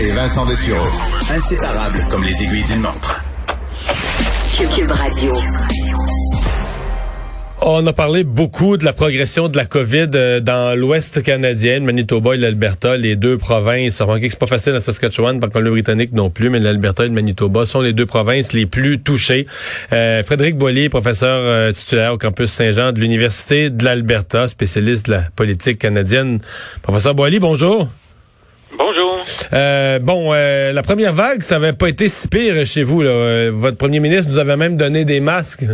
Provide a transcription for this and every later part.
Et Vincent Dessureau. Inséparables comme les aiguilles d'une montre. Cube Radio. On a parlé beaucoup de la progression de la COVID euh, dans l'Ouest canadien, Manitoba et l'Alberta, les deux provinces. Remarquez que c'est pas facile à Saskatchewan, par contre le Britannique non plus, mais l'Alberta et le Manitoba sont les deux provinces les plus touchées. Euh, Frédéric Boilly, professeur euh, titulaire au campus Saint-Jean de l'Université de l'Alberta, spécialiste de la politique canadienne. Professeur Boilly, bonjour. Bonjour. Euh, bon, la première vague, ça avait pas été si pire chez vous. Là. votre premier ministre nous avait même donné des masques.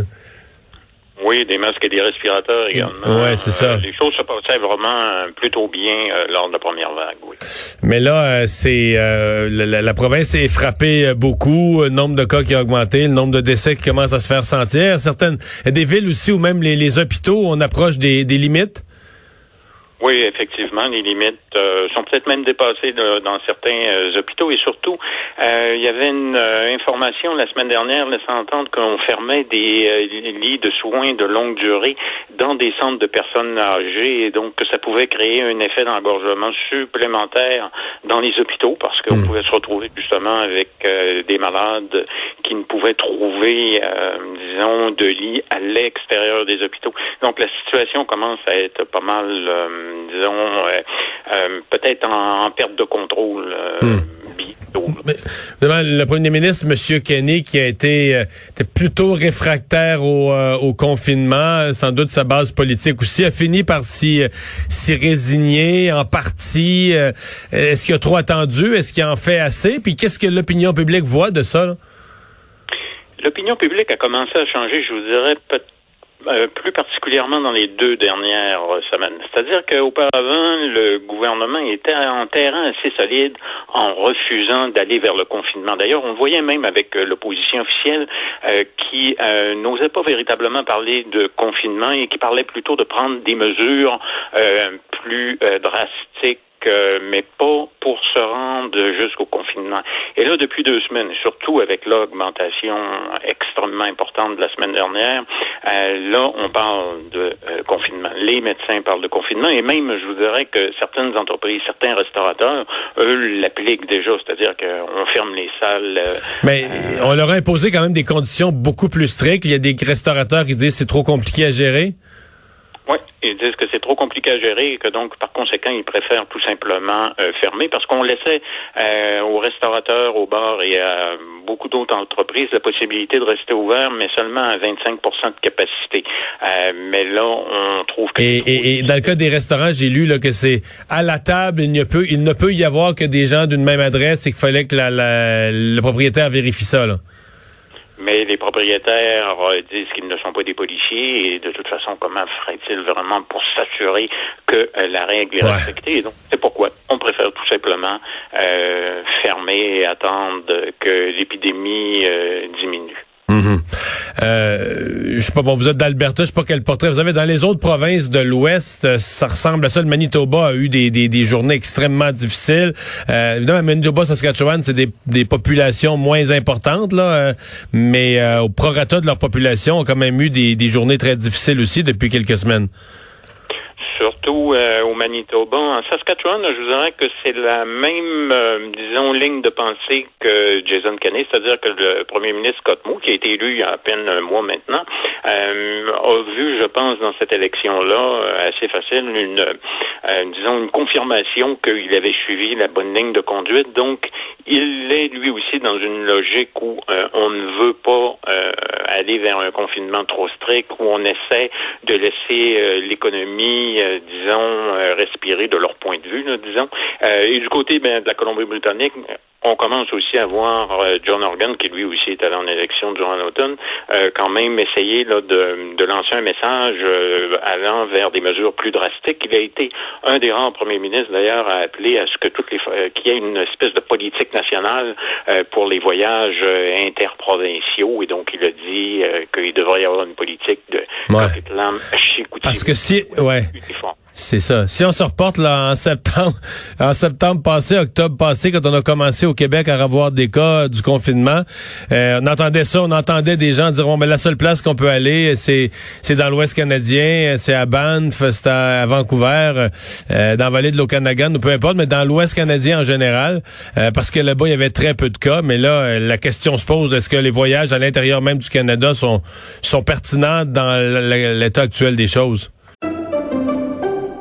Oui, des masques et des respirateurs également. Oui, c'est ça. Euh, les choses se passaient vraiment euh, plutôt bien euh, lors de la première vague, oui. Mais là, c'est la, province est frappée beaucoup, le nombre de cas qui a augmenté, le nombre de décès qui commence à se faire sentir. Certaines, des villes aussi où même les, hôpitaux, on approche des limites. Oui, effectivement, les limites euh, sont peut-être même dépassées dans certains euh, hôpitaux et surtout, euh, il y avait une information la semaine dernière laissant entendre qu'on fermait des lits de soins de longue durée dans des centres de personnes âgées et donc que ça pouvait créer un effet d'engorgement supplémentaire dans les hôpitaux parce qu'on hmm. pouvait se retrouver justement avec des malades qui ne pouvaient trouver, disons, de lits à l'extérieur des hôpitaux. Donc la situation commence à être pas mal disons, euh, euh, peut-être en, perte de contrôle. Euh, hmm. le premier ministre, M. Kenny, qui a été plutôt réfractaire au, confinement, sans doute sa base politique aussi, a fini par s'y résigner en partie. Est-ce qu'il a trop attendu? Est-ce qu'il en fait assez? Puis qu'est-ce que l'opinion publique voit de ça? L'opinion publique a commencé à changer, je vous dirais, peut-être euh, plus particulièrement dans les deux dernières semaines. C'est-à-dire qu'auparavant, le gouvernement était en terrain assez solide en refusant d'aller vers le confinement. D'ailleurs, on voyait même avec euh, l'opposition officielle euh, qui n'osait pas véritablement parler de confinement et qui parlait plutôt de prendre des mesures plus drastiques mais pas pour se rendre jusqu'au confinement. Et là, depuis deux semaines, surtout avec l'augmentation extrêmement importante de la semaine dernière, euh, là, on parle de euh, confinement. Les médecins parlent de confinement et même, je vous dirais que certaines entreprises, certains restaurateurs, eux, l'appliquent déjà, c'est-à-dire qu'on ferme les salles. Euh, mais on leur a imposé quand même des conditions beaucoup plus strictes. Il y a des restaurateurs qui disent c'est trop compliqué à gérer. Oui, ils disent que c'est trop compliqué à gérer et que donc, par conséquent, ils préfèrent tout simplement euh, fermer parce qu'on laissait euh, aux restaurateurs, aux bars et à beaucoup d'autres entreprises la possibilité de rester ouvert, mais seulement à 25% de capacité. Euh, mais là, on trouve que... Et, et, dans le cas des restaurants, j'ai lu là, que c'est à la table, il ne peut, il ne peut y avoir que des gens d'une même adresse et qu'il fallait que la, la, le propriétaire vérifie ça. Là mais les propriétaires euh, disent qu'ils ne sont pas des policiers et de toute façon, comment ferait-il vraiment pour s'assurer que euh, la règle est respectée? Donc, c'est pourquoi on préfère tout simplement euh, fermer et attendre que l'épidémie diminue. Mhm. Euh, je sais pas, bon, vous êtes d'Alberta, je sais pas quel portrait vous avez. Dans les autres provinces de l'Ouest, euh, ça ressemble à ça. Le Manitoba a eu des, des, des journées extrêmement difficiles. Euh, évidemment, Manitoba, Saskatchewan, c'est des, des populations moins importantes, là, euh, mais au prorata de leur population, ont quand même eu des, des journées très difficiles aussi depuis quelques semaines surtout euh, au Manitoba. En Saskatchewan, je vous dirais que c'est la même, euh, disons, ligne de pensée que Jason Kenney, c'est-à-dire que le premier ministre Scott Moore, qui a été élu il y a à peine un mois maintenant, euh, a vu, je pense, dans cette élection-là, assez facile, une, disons, une confirmation qu'il avait suivi la bonne ligne de conduite. Donc, il est lui aussi dans une logique où on ne veut pas aller vers un confinement trop strict, où on essaie de laisser l'économie euh, disons, euh, respirer de leur point de vue, disons. Euh, et du côté ben, de la Colombie-Britannique, On commence aussi à voir John Organ, qui lui aussi est allé en élection durant l'automne, quand même essayer là, de, de lancer un message allant vers des mesures plus drastiques. Il a été un des rares premiers ministres, d'ailleurs, à appeler à ce que toutes les qu'il y ait une espèce de politique nationale pour les voyages interprovinciaux. Et donc, il a dit qu'il devrait y avoir une politique de Parce que si, ouais. C'est ça. Si on se reporte là en septembre, en septembre passé, octobre passé, quand on a commencé au Québec à avoir des cas du confinement, euh, on entendait ça, on entendait des gens dire bon, mais la seule place qu'on peut aller, c'est c'est dans l'Ouest canadien, c'est à Banff, c'est à, Vancouver, euh, dans la vallée de l'Okanagan, ou peu importe, mais dans l'Ouest canadien en général, euh, parce que là-bas il y avait très peu de cas. Mais là, la question se pose est-ce que les voyages à l'intérieur même du Canada sont sont pertinents dans l'état actuel des choses?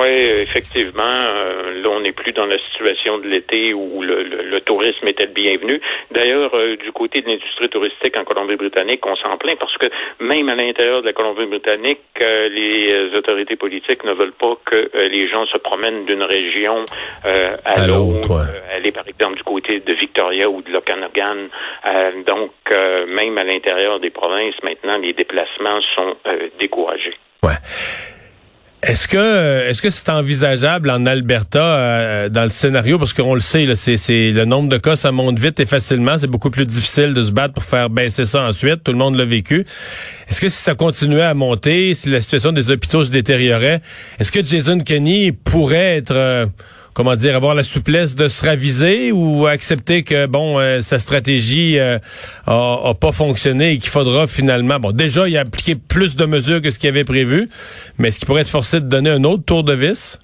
Oui, effectivement. Euh, là, on n'est plus dans la situation de l'été où le, tourisme était le bienvenu. D'ailleurs, euh, du côté de l'industrie touristique en Colombie-Britannique, on s'en plaint parce que même à l'intérieur de la Colombie-Britannique, euh, les autorités politiques ne veulent pas que les gens se promènent d'une région à, l'autre. aller, par exemple, du côté de Victoria ou de l'Okanagan. donc, même à l'intérieur des provinces, maintenant, les déplacements sont découragés. Ouais. Est-ce que est-ce que c'est envisageable en Alberta euh, dans le scénario? Parce qu'on le sait c'est c'est le nombre de cas ça monte vite et facilement. C'est beaucoup plus difficile de se battre pour faire baisser ça ensuite. Tout le monde l'a vécu. Est-ce que si ça continuait à monter si la situation des hôpitaux se détériorait est-ce que Jason Kenney pourrait être euh, comment dire, avoir la souplesse de se raviser ou accepter que bon, euh, sa stratégie euh, a, pas fonctionné et qu'il faudra finalement, bon, déjà il a appliqué plus de mesures que ce qu'il avait prévu, mais est-ce qu'il pourrait être forcé de donner un autre tour de vis?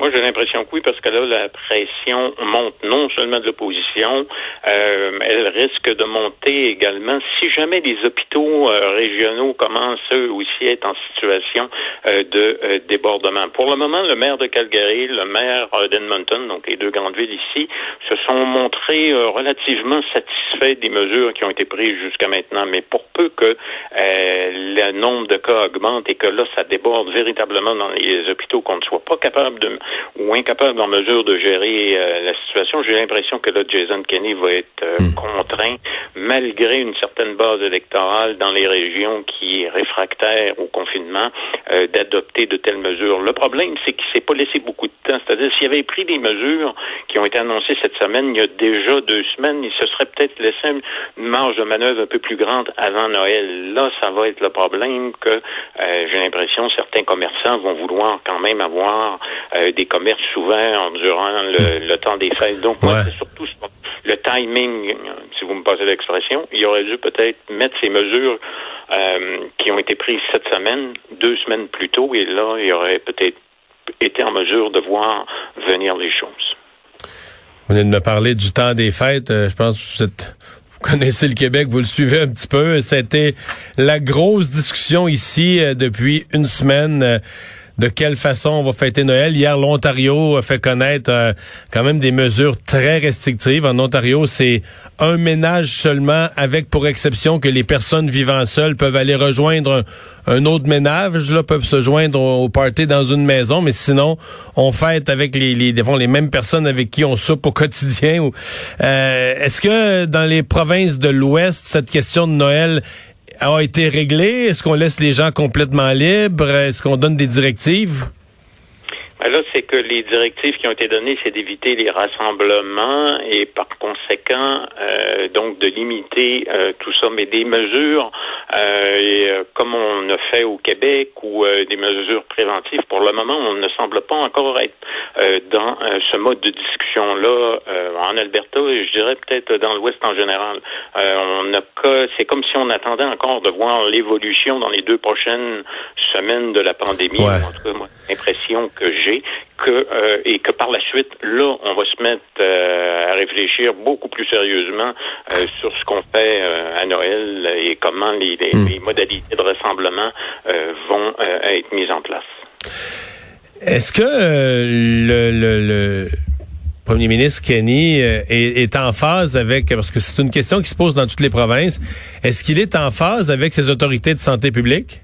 Moi, j'ai l'impression que oui, parce que là, la pression monte non seulement de l'opposition, euh, elle risque de monter également si jamais les hôpitaux euh, régionaux commencent eux aussi à être en situation euh, de débordement. Pour le moment, le maire de Calgary, le maire d'Edmonton, donc les deux grandes villes ici, se sont montrés relativement satisfaits des mesures qui ont été prises jusqu'à maintenant. Mais pour peu que le nombre de cas augmente et que là, ça déborde véritablement dans les hôpitaux, qu'on ne soit pas capable de ou incapable en mesure de gérer euh, la situation. J'ai l'impression que là, Jason Kenney va être euh, hmm. contraint, malgré une certaine base électorale dans les régions qui est réfractaire au confinement, euh, d'adopter de telles mesures. Le problème, c'est qu'il s'est pas laissé beaucoup de temps. C'est-à-dire, s'il avait pris des mesures qui ont été annoncées cette semaine, il y a déjà deux semaines, il se serait peut-être laissé une marge de manœuvre un peu plus grande avant Noël. Là, ça va être le problème que j'ai l'impression certains commerçants vont vouloir quand même avoir des commerces ouverts durant le, temps des fêtes. Donc, moi, c'est surtout le timing, si vous me passez l'expression. Il aurait dû peut-être mettre ces mesures euh, qui ont été prises cette semaine, deux semaines plus tôt, et là, il aurait peut-être été en mesure de voir venir les choses. Vous venez de me parler du temps des fêtes. Euh, je pense que vous, connaissez le Québec, vous le suivez un petit peu. C'était la grosse discussion ici euh, depuis une semaine de quelle façon on va fêter Noël. Hier, l'Ontario a fait connaître euh, quand même des mesures très restrictives. En Ontario, c'est un ménage seulement, avec pour exception que les personnes vivant seules peuvent aller rejoindre un, autre ménage, là, peuvent se joindre au, party dans une maison, mais sinon, on fête avec les, les, les mêmes personnes avec qui on soupe au quotidien. Euh, Est-ce que dans les provinces de l'Ouest, cette question de Noël a été réglé? Est-ce qu'on laisse les gens complètement libres? Est-ce qu'on donne des directives? Ben là, c'est que les directives qui ont été données, c'est d'éviter les rassemblements et par conséquent, euh, donc de limiter euh, tout ça. Mais des mesures, euh, comme on a fait au Québec, ou des mesures préventives, pour le moment, on ne semble pas encore être dans ce mode de discussion-là en Alberta et je dirais peut-être dans l'Ouest en général. on a c'est comme si on attendait encore de voir l'évolution dans les deux prochaines semaines de la pandémie. En tout cas, moi, l'impression que j'ai que euh, et que par la suite, là, on va se mettre euh, à réfléchir beaucoup plus sérieusement sur ce qu'on fait à Noël et comment les, hmm. les, modalités de rassemblement vont être mises en place. Est-ce que le, le, le premier ministre Kenny euh, est, en phase avec, parce que c'est une question qui se pose dans toutes les provinces, est-ce qu'il est en phase avec ses autorités de santé publique?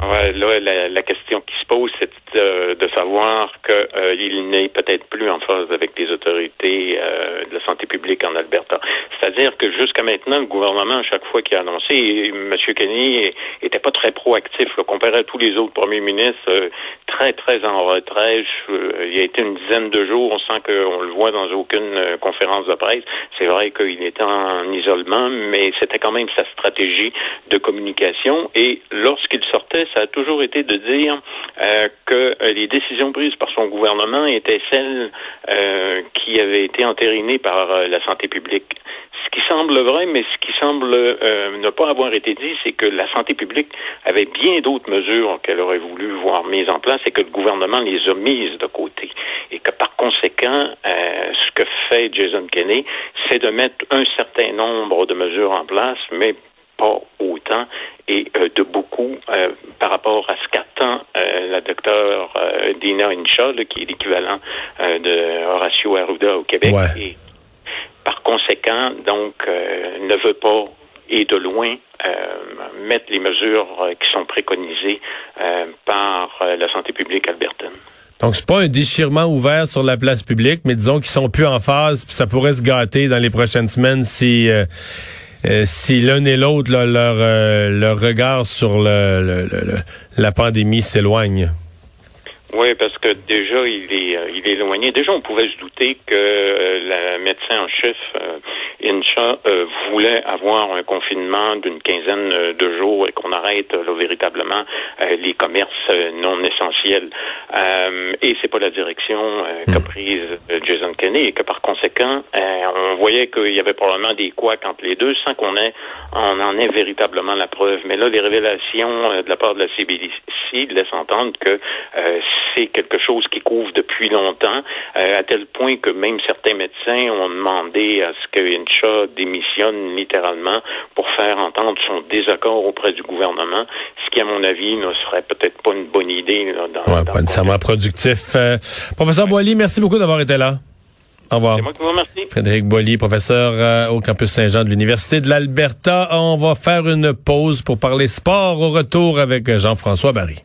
Ouais, là, la, question qui se pose, c'est de, savoir qu'il euh, n'est peut-être plus en phase avec les autorités euh, de la santé publique en Alberta. C'est-à-dire que jusqu'à maintenant, le gouvernement, à chaque fois qu'il a annoncé, M. Kenny était pas très proactif, comparé à tous les autres premiers ministres, euh, très, très en retrait. il y a été une dizaine de jours, on sent qu'on le voit dans aucune conférence de presse. C'est vrai qu'il était en isolement, mais c'était quand même sa stratégie de communication. Et lorsqu'il sortait, ça a toujours été de dire euh, que euh, les décisions prises par son gouvernement étaient celles euh, qui avaient été entérinées par la santé publique. Ce qui semble vrai, mais ce qui semble ne pas avoir été dit, c'est que la santé publique avait bien d'autres mesures qu'elle aurait voulu voir mises en place et que le gouvernement les a mises de côté. Et que par conséquent, ce que fait Jason Kenney, c'est de mettre un certain nombre de mesures en place, mais pas autant et euh, de beaucoup euh, par rapport à ce qu'attend euh, la docteure Dina Incha, qui est l'équivalent de Horacio Arruda au Québec. Et par conséquent, donc, ne veut pas et de loin mettre les mesures qui sont préconisées par la santé publique albertaine. Donc c'est pas un déchirement ouvert sur la place publique, mais disons qu'ils sont plus en phase, puis ça pourrait se gâter dans les prochaines semaines si euh, si l'un et l'autre, leur, euh, leur regard sur le, la pandémie s'éloigne. Oui, parce que déjà, il est, euh, il est éloigné. Déjà, on pouvait se douter que le médecin en chef, Incha, voulait avoir un confinement d'une quinzaine de jours et qu'on arrête véritablement les commerces non essentiels. et c'est pas la direction qu'a hmm. prise Jason Kenney et que par conséquent, on voyait qu'il y avait probablement des couacs entre les deux sans qu'on ait, on en ait véritablement la preuve. Mais là, les révélations euh, de la part de la CBDC laissent entendre que euh, c'est quelque chose qui couvre depuis longtemps, euh, à tel point que même certains médecins ont demandé à ce que Incha démissionne littéralement pour faire entendre son désaccord auprès du gouvernement, ce qui, à mon avis, ne serait peut-être pas une bonne idée. Là, dans, ouais, pas nécessairement productif. professeur Boily, merci beaucoup d'avoir été là. Au revoir. Moi qui vous remercie. Frédéric Boilly, professeur euh, au campus Saint-Jean de l'Université de l'Alberta. On va faire une pause pour parler sport au retour avec Jean-François Barry.